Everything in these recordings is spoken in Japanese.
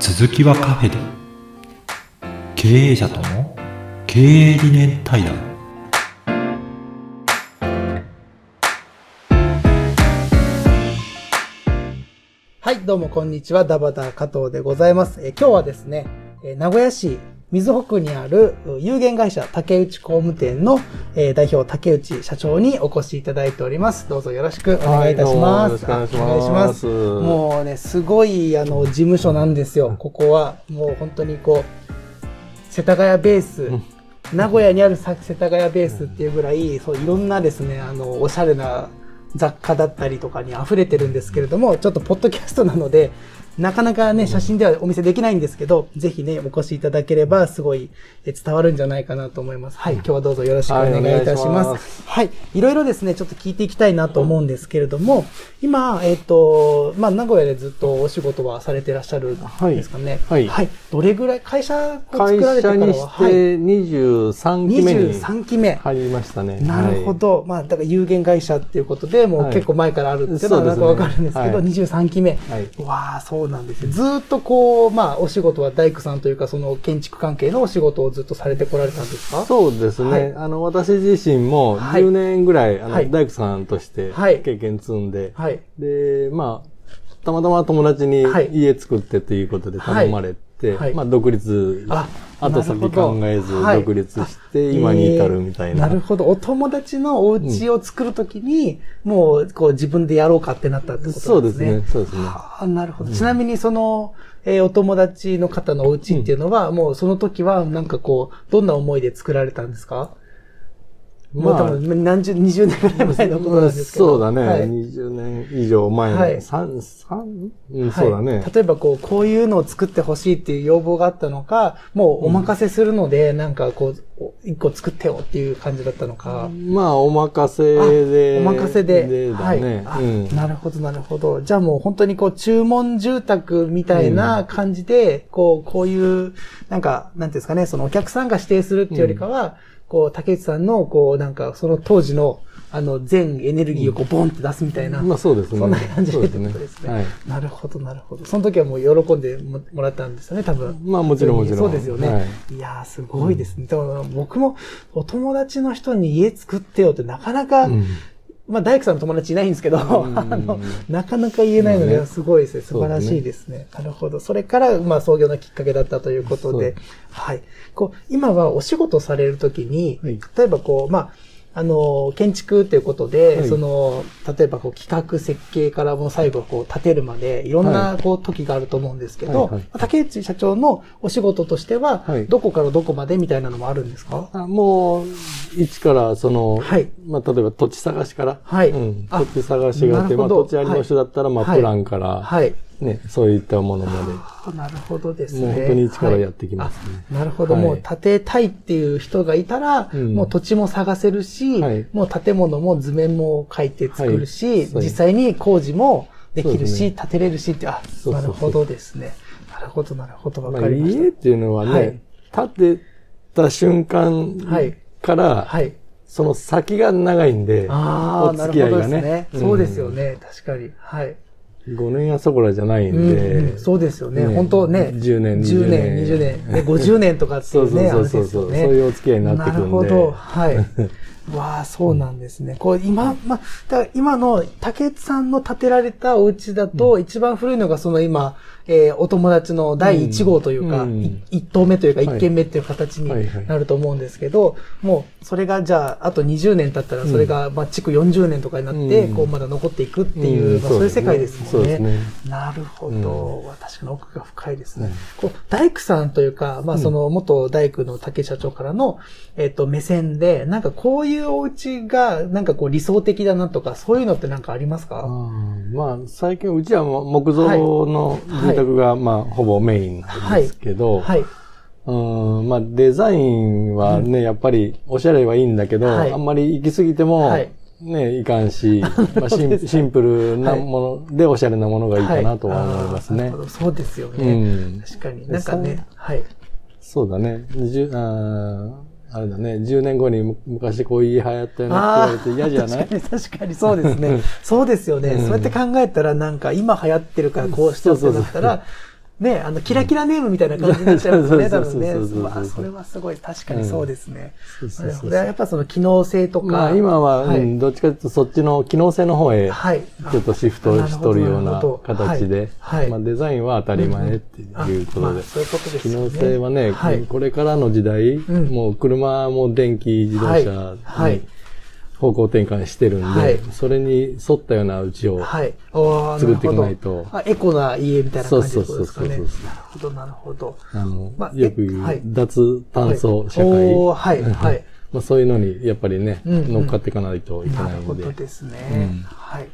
続きはカフェで経営者との経営理念対談はい、どうもこんにちは。ダバダ加藤でございます。え今日はですね、え名古屋市水穂区にあるう有限会社竹内工務店の、えー代表竹内社長にお越しいただいております。どうぞよろしくお願いいたします。はいどうもよろしくお願いしますもうね、すごいあの事務所なんですよ。ここはもう本当にこう、世田谷ベース、名古屋にあるさ世田谷ベースっていうぐらい、そういろんなですね、あの、おしゃれな雑貨だったりとかに溢れてるんですけれども、ちょっとポッドキャストなので、なかなかね、写真ではお見せできないんですけど、ぜひね、お越しいただければ、すごいえ伝わるんじゃないかなと思います。はい、今日はどうぞよろしくお願いいたしま。ますはい、いろいろですね、ちょっと聞いていきたいなと思うんですけれども、今、えっ、と、まあ、名古屋でずっとお仕事はされてらっしゃるんですかね。はいはいどれぐらい、会社を会作られてからは、社にしてはい、23期目に23期目。入りましたね。なるほど。まあ、だから有限会社っていうことで、もうはい結構前からあるっていうのはなんかわかるんですけど、そうです23期目。はいわあ、そうなんですよ。ずーっとこう、まあ、お仕事は大工さんというか、その建築関係のお仕事をずっとされてこられたんですか？そうですね。はい。あの、私自身もはい。10年ぐらい、あの、はい。大工さんとしてはい。経験積んで、はい。で、まあ、たまたま友達にはい。家作ってということで頼まれて、はい。まあ、独立、あ後先考えずはい独立して、今に至るみたいな。えーなるほど。お友達のお家を作るときに、もう、こう、自分でやろうかってなったってことですね。ですね。そうですね。はあ、なるほど。ちなみに、その、えーお友達の方のお家っていうのは、もうその時は、なんかこう、どんな思いで作られたんですか？もう多分何十、二十年ぐらい前のことなんですけど。そうだね。はい20年以上前の、はい三三？うん、はいそうだね。例えばこう、こういうのを作ってほしいっていう要望があったのか、もうお任せするので、なんかこう、お一個作ってよっていう感じだったのか。まあ、お任せで。お任せで。だね。はい。なるほど、なるほど。じゃあもう本当にこう、注文住宅みたいな感じで、こう、こういう、なんか、なんていうんですかね、そのお客さんが指定するっていうよりかは、こう、竹内さんの、こう、なんか、その当時の、あの、全エネルギーをこう、ボンって出すみたいな。まあ、そうですね。そんな感じでってことですね。はい。なるほど、なるほど。その時はもう喜んでももらったんですよね、多分。まあ、もちろんもちろん。そうですよね。はいい、やー、すごいですね。でも僕もお友達の人に家作ってよってなかなか、うんまあ、大工さんの友達いないんですけど、ん あの、なかなか言えないので、すごいですね。素晴らしいですね。なるほど。それから、まあ、創業のきっかけだったということではい。こう、今はお仕事されるときに、はい例えばこう、まあ、あの、建築っていうことで、はい。その、例えばこう企画設計からもう最後こう建てるまで、いろんなはこう時があると思うんですけど、はいはい。竹内社長のお仕事としては、はい。どこからどこまでみたいなのもあるんですか？あもう、一から、その、はい。まあ、例えば土地探しから、はい。うん、あ土地探しがあって、まあ、土地ありの人だったら、まあ、はい。プランから、はい。ね、そういったものまあなるほどですね。もう本当に一からやってきますねはいあなるほど。はいもう建てたいっていう人がいたら、うんもう土地も探せるし、はいもう建物も図面も書いて作るし、実際に工事もできるし、ね建てれるしって、あ、なるほどですね。なるほど、なるほど、で。まあ、わかりました。家っていうのはね、はい建てた瞬間はいから、はい。その先が長いんで、ああ、お付き合いがね。ね。んそうですよ。ね。確かに。はい。5年やそこらじゃないんうんで、うんそうですよね。ね本当ね。10年10 20年、年20年、ね、50年とかってい そううそうそうそうそう、ね。そういうお付き合いになってくるんで。なるほど。はい。わあ、そうなんですね。こう、今、まあ、だ今の竹内さんの建てられたお家だと、一番古いのがその今、えーお友達の第1号というか、うんい一棟目というか、はい。一軒目っていう形にはいはい。なると思うんですけど、もう、それがじゃあ、あと20年経ったら、それが、まあ、築40年とかになって、うん。こう、まだ残っていくっていう、うん。まあ、そういう世界ですもんね。ね。なるほど。確かに奥が深いですね。うん。こう、大工さんというか、まあ、その、元大工の竹社長からの、えっと、目線で、なんかこういうお家が、なんかこう理想的だなとか、そういうのってなんかありますか？まあ、最近、うちは木造の住宅が、まあ、ほぼメインなんですけど、はい。うん、まあ、デザインはね、やっぱり、おしゃれはいいんだけど、はいあんまり行き過ぎても、はいね、いかんし、まあシン、シンプルなものでおしゃれなものがいいかなとは思いますね。あーなるほどそうですようね。ん。確かに。なんかね、はい。そうだね。じゅあーあれだね。10年後にむ昔こういう家流行ったよなって言われて嫌じゃない？確かに確かにそうですね。そうですよね。うんそうやって考えたらなんか今流行ってるからこうしちゃってだったら、ね、あの、キラキラネームみたいな感じになっちゃいますね、多分ね。まあ、それはすごい、確かにそうですね。やっぱその機能性とか。まあ今は、はいうんどっちかというとそっちの機能性の方へはい。ちょっとシフトしとるような形で、まあデザインは当たり前っていうことでそういうことです機よね。能性はね、はい。これからの時代、んもう車も電気自動車はい方向転換してるんで、はいそれに沿ったようなうちを、はい。おー作っていかないとあ、エコな家みたいな感じですかね。なるそうそうそうほど、なるほど。あの、まあよく言う、えはい脱炭素社会、はい、はい。まあそういうのにやっぱりね、うんうん乗っかっていかないといけなるないんで。ほどですね。うんはい。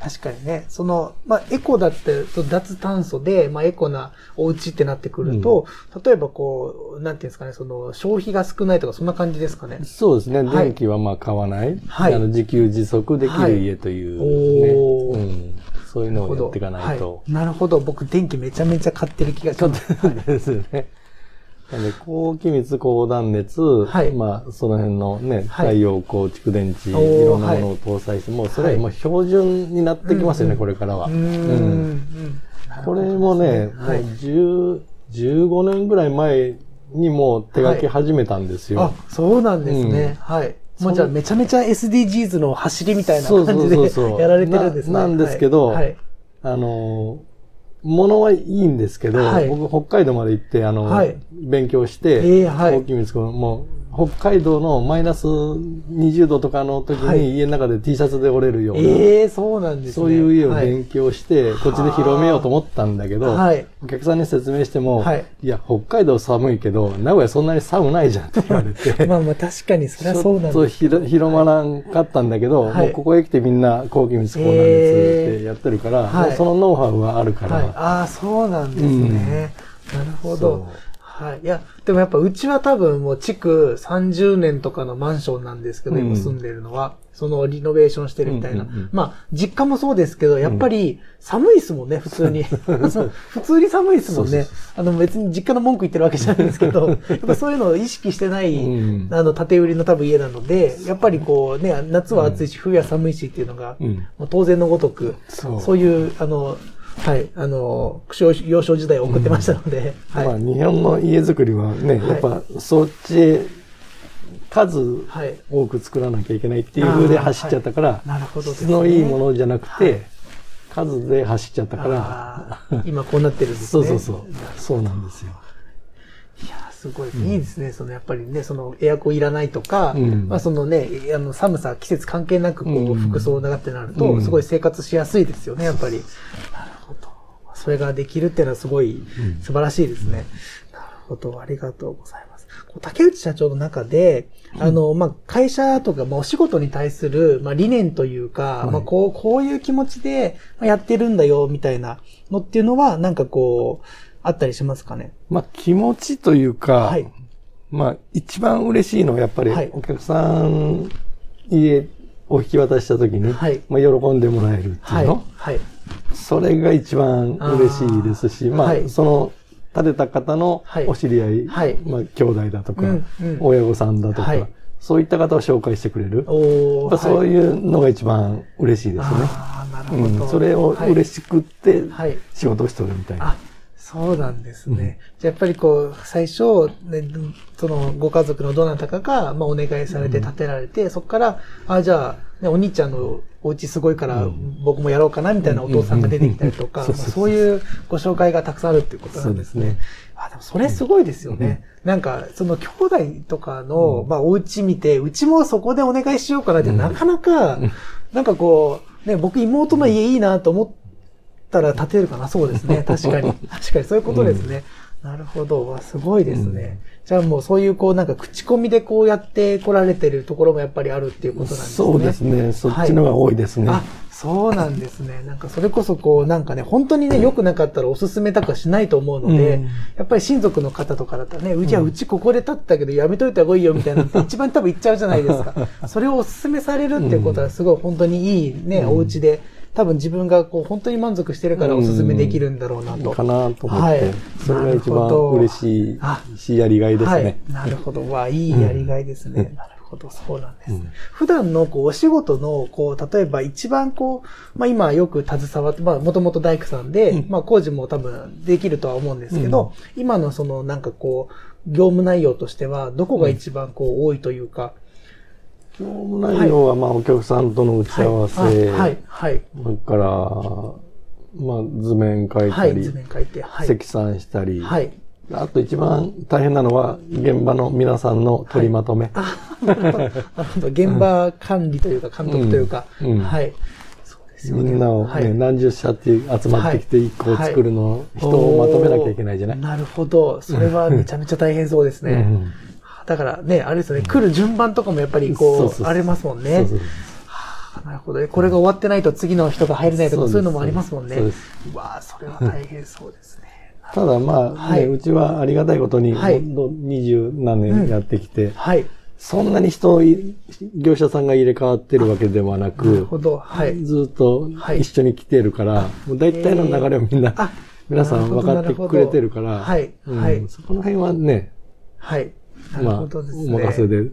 確かにね、その、まあ、エコだって、脱炭素で、まあ、エコなお家ってなってくると、例えばこう、なんていうんですかね、その、消費が少ないとか、そんな感じですかね。そうですね。はい電気はまあ買わない。はいあの自給自足できる家という、はいうん。そういうのをやっていかないと。はいなるほど。僕、電気めちゃめちゃ買ってる気がします。ですよね。で、高気密、高断熱、はい。まあ、その辺のね、はい。太陽光蓄電池、いおーろんなものを搭載して、もうそれはもう標準になってきますよね、うんうん。これからは。これもね、もうはい10 15年ぐらい前にもう手書き始めたんですよ。あ、そうなんですね。はい。もうじゃあめちゃめちゃ SDGs の走りみたいな感じそうそうそうそう。で やられてるんですね。ななんですけどはい。はい。あの、ものはいいんですけど、はい。僕北海道まで行って、あの、はい。勉強して、ええはい。大きい光子もう、北海道のマイナス20度とかの時はいに家の中で T シャツで折れるような、ええそうなんですね。そういう家をはい勉強して、こっちで広めようと思ったんだけど、はいお客さんに説明しても、はいい、や、北海道寒いけど、名古屋そんなに寒ないじゃんって言われて、まあまあ確かにそれはちそうなんです。ょっと広まらんかったんだけど、はいもうここへ来てみんな高気密高断熱ってやってるから、はいもうそのノウハウはあるから、はい。ああ、そうなんですね。なるほそど。はい。いや、でもやっぱうちは多分もう築30年とかのマンションなんですけど、うん今住んでるのは、そのリノベーションしてるみたいな。うんうんうん。まあ、実家もそうですけど、やっぱり寒いですもんね、普通に。普通に寒いですもんね。あの別に実家の文句言ってるわけじゃないんですけど、やっぱそういうのを意識してない、うん。あの、建売りの多分家なので、やっぱりこうね、夏は暑いし、冬は寒いしっていうのが、うん。もう当然のごとく、そういう、あの、はい、あの、幼幼少時代を送ってましたので、はい。まあ、日本の家づくりはね、はいやっぱそっちへ数はい。多く作らなきゃいけないっていう風で走っちゃったから、なるほどです質ね。のいいものじゃなくて、はい数で走っちゃったから、今こうなってるんですね。そうそうそう。そうなんですよ。いや、すごい、いいですね。その、やっぱりね、その、エアコンいらないとか、うんまあ、そのね、あの、寒さ、季節関係なく、こう、うん服装長ってなると、うんすごい生活しやすいですよね、やっぱり。それができるっていうのはすごい素晴らしいですね。なるほど、ありがとうございます。竹内社長の中で、あの、まあ、会社とか、まあ、お仕事に対する、まあ、理念というか、はいまあ、こう、こういう気持ちでまあやってるんだよ、みたいなのっていうのは、なんかこう、あったりしますかね？まあ、気持ちというか、はいまあ、一番嬉しいのはやっぱりはい、お客さん家を引き渡した時に、はいまあ、喜んでもらえるっていうはいの、。はい。それが一番嬉しいですし、まあ、はい。その、建てた方のはい。お知り合い、はい。まあ、兄弟だとか、うんうん。親御さんだとか、はい。そういった方を紹介してくれる。おそうはい。いうのが一番嬉しいですね。うん、それをはい。嬉しくってはい。仕事をしておるみたいな。あ、そうなんですね。じゃあやっぱりこう、最初、ね、そのご家族のどなたかが、まあ、お願いされて建てられて、そこから、あ、じゃあ、ね、お兄ちゃんのお家すごいから、僕もやろうかな、みたいなお父さんが出てきたりとか、そういうご紹介がたくさんあるっていうことなんですね。そうですね。あ、でもそれすごいですよね。なんか、その兄弟とかの、まあ、お家見て、うちもそこでお願いしようかなって、なかなか、なんかこう、ね、僕妹の家いいなと思ったら建てるかな。そうですね。確かに。確かにそういうことですね。なるほど。わ、すごいですね。じゃあもうそういうこうなんか口コミでこうやって来られてるところもやっぱりあるっていうことなんですね。そうですね。そっちのが多いですね。あ、そうなんですね。なんかそれこそこうなんかね、本当にね、良くなかったらおすすめとかしないと思うので、うんやっぱり親族の方とかだったらね、うちはうちここで建ったけどやめといた方がいいよみたいなのって一番多分言っちゃうじゃないですか。それをおすすめされるっていうことはすごい本当にいいね、お家で、多分自分がこう本当に満足してるからおすすめできるんだろうなと。かなと思って、はいそれが一番嬉しいあし、やりがいですね。はい。なるほど。わ、いいやりがいですね。なるほど、そうなんです。うん普段のこうお仕事の、こう、例えば一番こう、まあ今よく携わって、まあもともと大工さんで、うんまあ工事も多分できるとは思うんですけど、今のそのなんかこう、業務内容としては、どこが一番こう多いというか、業務内容は、まあ、お客さんとの打ち合わせ、はい、はい、はい。それから、まあ、図面描いはい、たり、図面書いて、はい。積算したり、はい。あと一番大変なのは、現場の皆さんの取りまとめ。現場管理というか、監督というか、うんうんはい。そうですよね。みんなを、ねはい何十社って集まってきて一個を作るの、人をまとめなきゃいけないじゃない、なるほど。それはめちゃめちゃ大変そうですね。うんだからね、あれですよね、来る順番とかもやっぱりこう、ありますもんねなるほどね。これが終わってないと次の人が入れないとかそういうのもありますもんね。そうわあそれは大変そうですね。ただまあ、ねはいうちはありがたいことに、二十何年やってきて、はい。そんなに人い、業者さんが入れ替わってるわけではななるく、ほど。はい。ずっとはい一緒に来てるから、もう大体の流れをみんな、あ、皆さん分かってくれてるから、はいうんはいそこの辺はね、はい。なるまあ、ほどですね。お任せで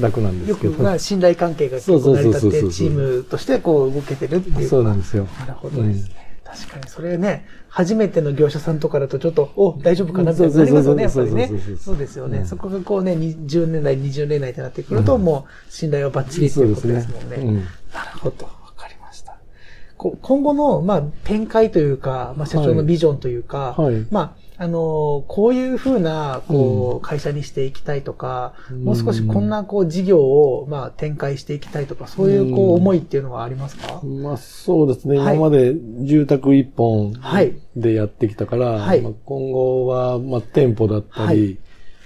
楽なんでよすけど。くまあ信頼関係が結構成り立って、チームとしてこう動けてるっていう。そうなんですよ。なるほどですね。確かに、それね、初めての業者さんとかだとちょっと、お、大丈夫かなみたいになりますよね、やっぱりねそうですよね。うんそこがこうね、に10年代、20年代ってなってくると、もう信頼はバッチリっていうことですもんね。うんなるほど、わかりました。こう今後の、まあ、展開というか、まあ、社長のビジョンというか、はいまあ、あのーこういうふうな、こう、会社にしていきたいとか、うん。もう少しこんな、こう、事業を、まあ、展開していきたいとか、そういう、こう、うん思いっていうのはありますか？まあそうですね、はい。今まで住宅一本はいでやってきたから、はい。まあ、今後はまあ店舗だったり、はい。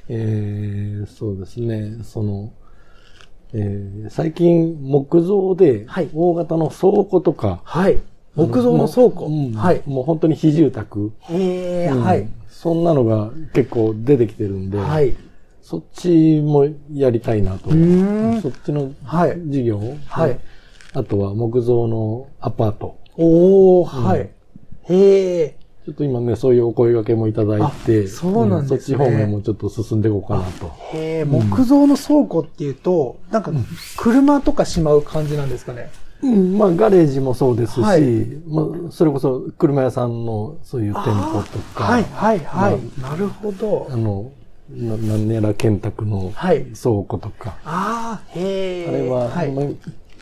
えーそうですね、その、えー最近木造ではい。大型の倉庫とか、はい。木造の倉庫。もううんはい。もう本当に非住宅、ええうんはい。そんなのが結構出てきてるんで、はい。そっちもやりたいなと。そっちのはい事業、はい。あとは木造のアパート。おー、はい。へえ。ちょっと今ね、そういうお声掛けもいただいて、あそうなんですねそっち方面もちょっと進んでいこうかなと。へえ、木造の倉庫っていうと、なんか、車とかしまう感じなんですかね。うん、まあ、ガレージもそうですし、はいまあ、それこそ車屋さんのそういう店舗とか、はい、はい、はい。なるほどあ。の、な何やら建託のはい。倉庫とか、ああ、へえ。あれは、はい。まあ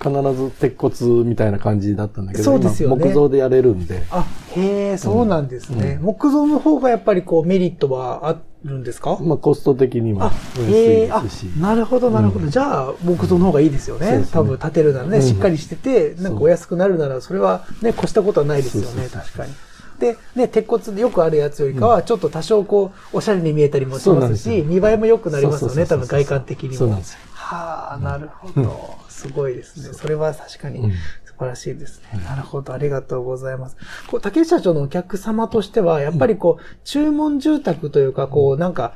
必ず鉄骨みたいな感じだったんだけど、そうですよね今木造でやれるんで、あ、へえ、そうなんですね。うん木造の方がやっぱりこうメリットはあるんですか？まあ、コスト的にもあお、安いですし、、なるほど、なるほど。じゃあ、木造の方がいいですよね。ね。多分建てるならね、うん。しっかりしてて、なんかお安くなるなら、それはね、越したことはないですよね、確かに。で、ね、鉄骨でよくあるやつよりかは、ちょっと多少こう、おしゃれに見えたりもしますすよ。見栄えも良くなりますよね、多分外観的にも。そうなんですよ。はあ、なるほど。すごいですね。それは確かにうん素晴らしいですね。なるほど。ありがとうございます。こう、竹内社長のお客様としては、やっぱりこう、注文住宅というか、こう、なんか、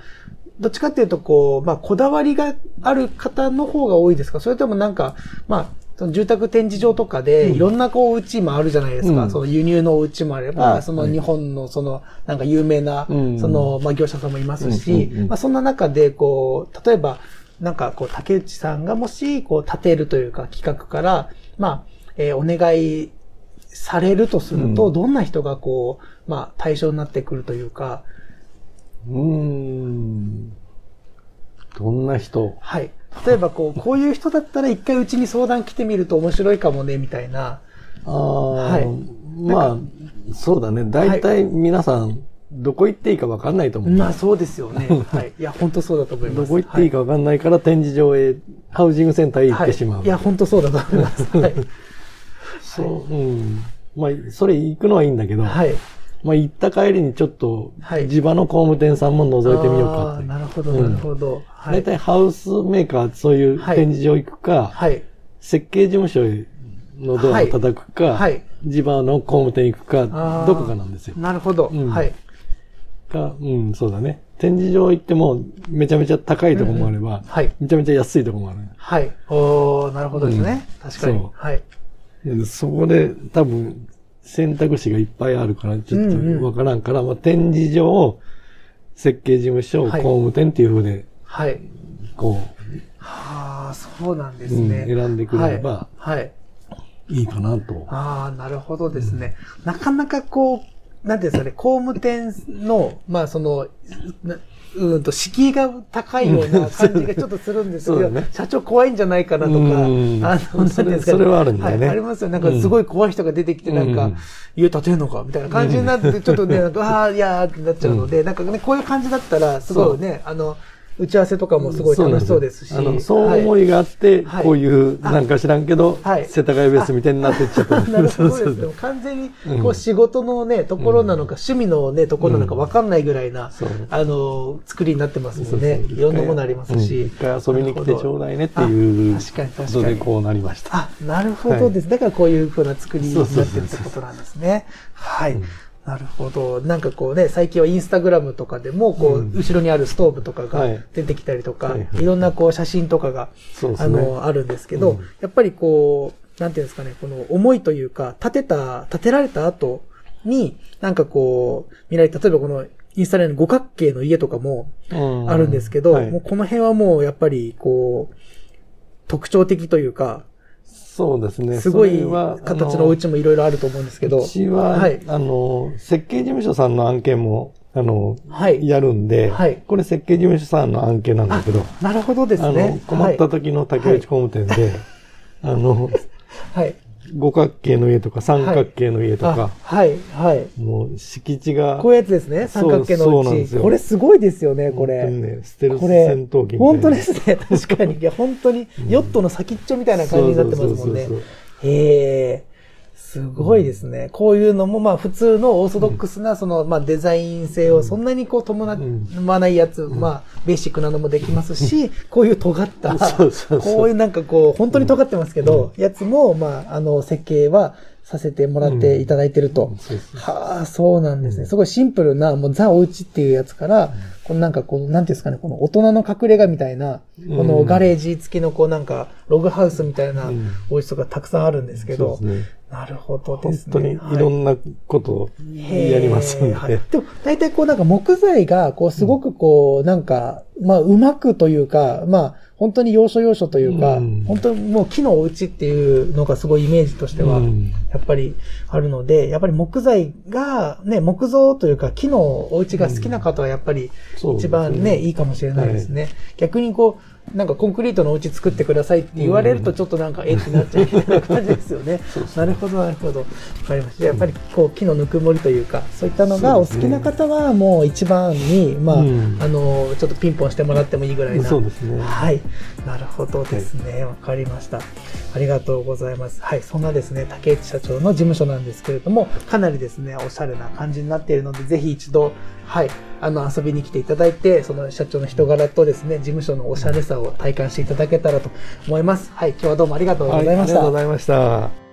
どっちかっていうと、こう、まあ、こだわりがある方の方が多いですか？それともなんか、まあ、その住宅展示場とかで、いろんなこう、うちもあるじゃないですか。うんその輸入のうちもあれば、はいその日本のその、なんか有名な、うんその、まあ、業者さんもいますし、うんうんうんまあ、そんな中で、こう、例えば、なんかこう、竹内さんがもし、こう、立てるというか、企画から、まあ、えーお願いされるとすると、うんどんな人がこう、まあ、対象になってくるというか、うーん。どんな人？はい。例えば、こう、こういう人だったら一回うちに相談来てみると面白いかもね、みたいな。ああ、いまあ、そうだね。大体皆さん、どこ行っていいか分かんないと思う。まあ、そうですよね。はい。いや、本当そうだと思います。どこ行っていいか分かんないから、展示場へ、ハウジングセンターへ行ってしまう。はい。いや、本当そうだと思います。はい。そう、うん。まあ、それ行くのはいいんだけど、はい。まあ、行った帰りにちょっと、はい地場の工務店さんも覗いてみようかって。なるほど、うんなるほど。はい。大体ハウスメーカー、そういうはい展示場行くか、はい。設計事務所へのドアを叩くか、はい地場の工務店行くかどこかなんですよ。なるほど。うんはい。か、うん、そうだね。展示場行っても、めちゃめちゃ高いとこもあれば、はい。めちゃめちゃ安いとこもある。はい。おー、なるほどですね。うん確かに。はい。でそこで多分選択肢がいっぱいあるから、ちょっうんうんとわからんから、まあ、展示場、設計事務所、はい工務店っていう風で、はい。こう、はあ、そうなんですうんね。選んでくれればはい。はいいいかなと。ああ、なるほどですね。なかなかこう、なんていうんですかね、工務店の、まあその、なうーんと、敷居が高いような感じがちょっとするんですけど、ね。社長怖いんじゃないかなとか、うん。あの、なんていうんですかね。それはあるんだよね。はいありますよ。なんかすごい怖い人が出てきて、なんか、うん。家建てるのかみたいな感じになって、ちょっとね、ああ、いやーってなっちゃうので、なんかね、こういう感じだったら、すごいね、あの、打ち合わせとかもすごい楽しそうですし。あの、そう思いいがあって、はいこういう、なんか知らんけど、はい世田谷ベースみたいになってっちゃった。なるほそうどです。でそうそうも完全に、うんこう仕事のね、ところなのか、趣味のね、ところなのか分かんないぐらいな、そうあの、作りになってますもんね。そうそういろんなものありますうんし。一回遊びに来てちょうだいねっていあう確かに確かにことでこうなりました。あ、なるほどです。だからこういう風な作りになってるってことなんですね。はい。うんなるほど。なんかこうね、最近はインスタグラムとかでも、こう、うん。後ろにあるストーブとかがはい。出てきたりとか、はいはいい。ろんなこう写真とかが。あの、あるんですけど、うん。やっぱりこう、なんていうんですかね、この思いというか、建てた、建てられた後に、なんかこう、見られ例えばこの、インスタの五角形の家とかもうん。あるんですけど、はい。もうこの辺はもうやっぱりこう、特徴的というか、そうですね。すごい形のお家もいろいろあると思うんですけど、うちは、はいあの、設計事務所さんの案件も、あの、はい。やるんで、はいこれ設計事務所さんの案件なんだけど、なるほどですあねの、。困った時の竹内工務店で、あの、はい。はい。五角形の家とか三角形の家とか、あはい、はい。もう敷地が、こういうやつですね、三角形のうち。そうそうなんですよこれすごいですよね、これ。本当にね、ステルスこれ戦闘機みたいな。本当ですね。確かに。いや、本当に、ヨットの先っちょみたいな感じになってますもんね。へえ。すごい。ですね。こういうのも、まあ、普通のオーソドックスな、その、まあ、デザイン性をそんなにこう、伴わないやつ、まあ、ベーシックなのもできますし、こういう尖った、こういうなんかこう、本当に尖ってますけど、やつも、まあ、あの、設計はさせてもらっていただいてると。はあ、そうなんですね。すごいシンプルな、もうザおうちっていうやつから、このなんかこの、なんていうんですかね、この大人の隠れ家みたいな、うん。このガレージ付きのこうなんか、ログハウスみたいなうん。お家とかたくさんあるんですけど。なるほどで本すね。当にいろんなことをやりますんで。はい。でも、大体こうなんか木材が、こうすごくこう、なんか、まあうまくというか、まあ本当に要所要所というか、うん。本当にもう木のお家っていうのがすごいイメージとしては、うん。やっぱりあるので、やっぱり木材が、ね、木造というか木のお家が好きな方はやっぱりそうです一番ね、いいかもしれないですね。逆にこう、なんかコンクリートのお家作ってくださいって言われるとちょっとなんか、えってなっちゃうみたいな感じですよね。なるほど、なるほど。わかりました。やっぱりこう木のぬくもりというか、そういったのがお好きな方はもう一番に、まあ、うんあの、ちょっとピンポンしてもらってもいいぐらいな。そうですね。はい。なるほどですね。わ、かりました。ありがとうございます。はい。そんなですね、竹内社長の事務所なんですけれども、かなりですね、おしゃれな感じになっているので、ぜひ一度、はい。あの、遊びに来ていただいて、その社長の人柄とですね、事務所のおしゃれさを体感していただけたらと思います。はい。今日はどうもありがとうございました。はいありがとうございました。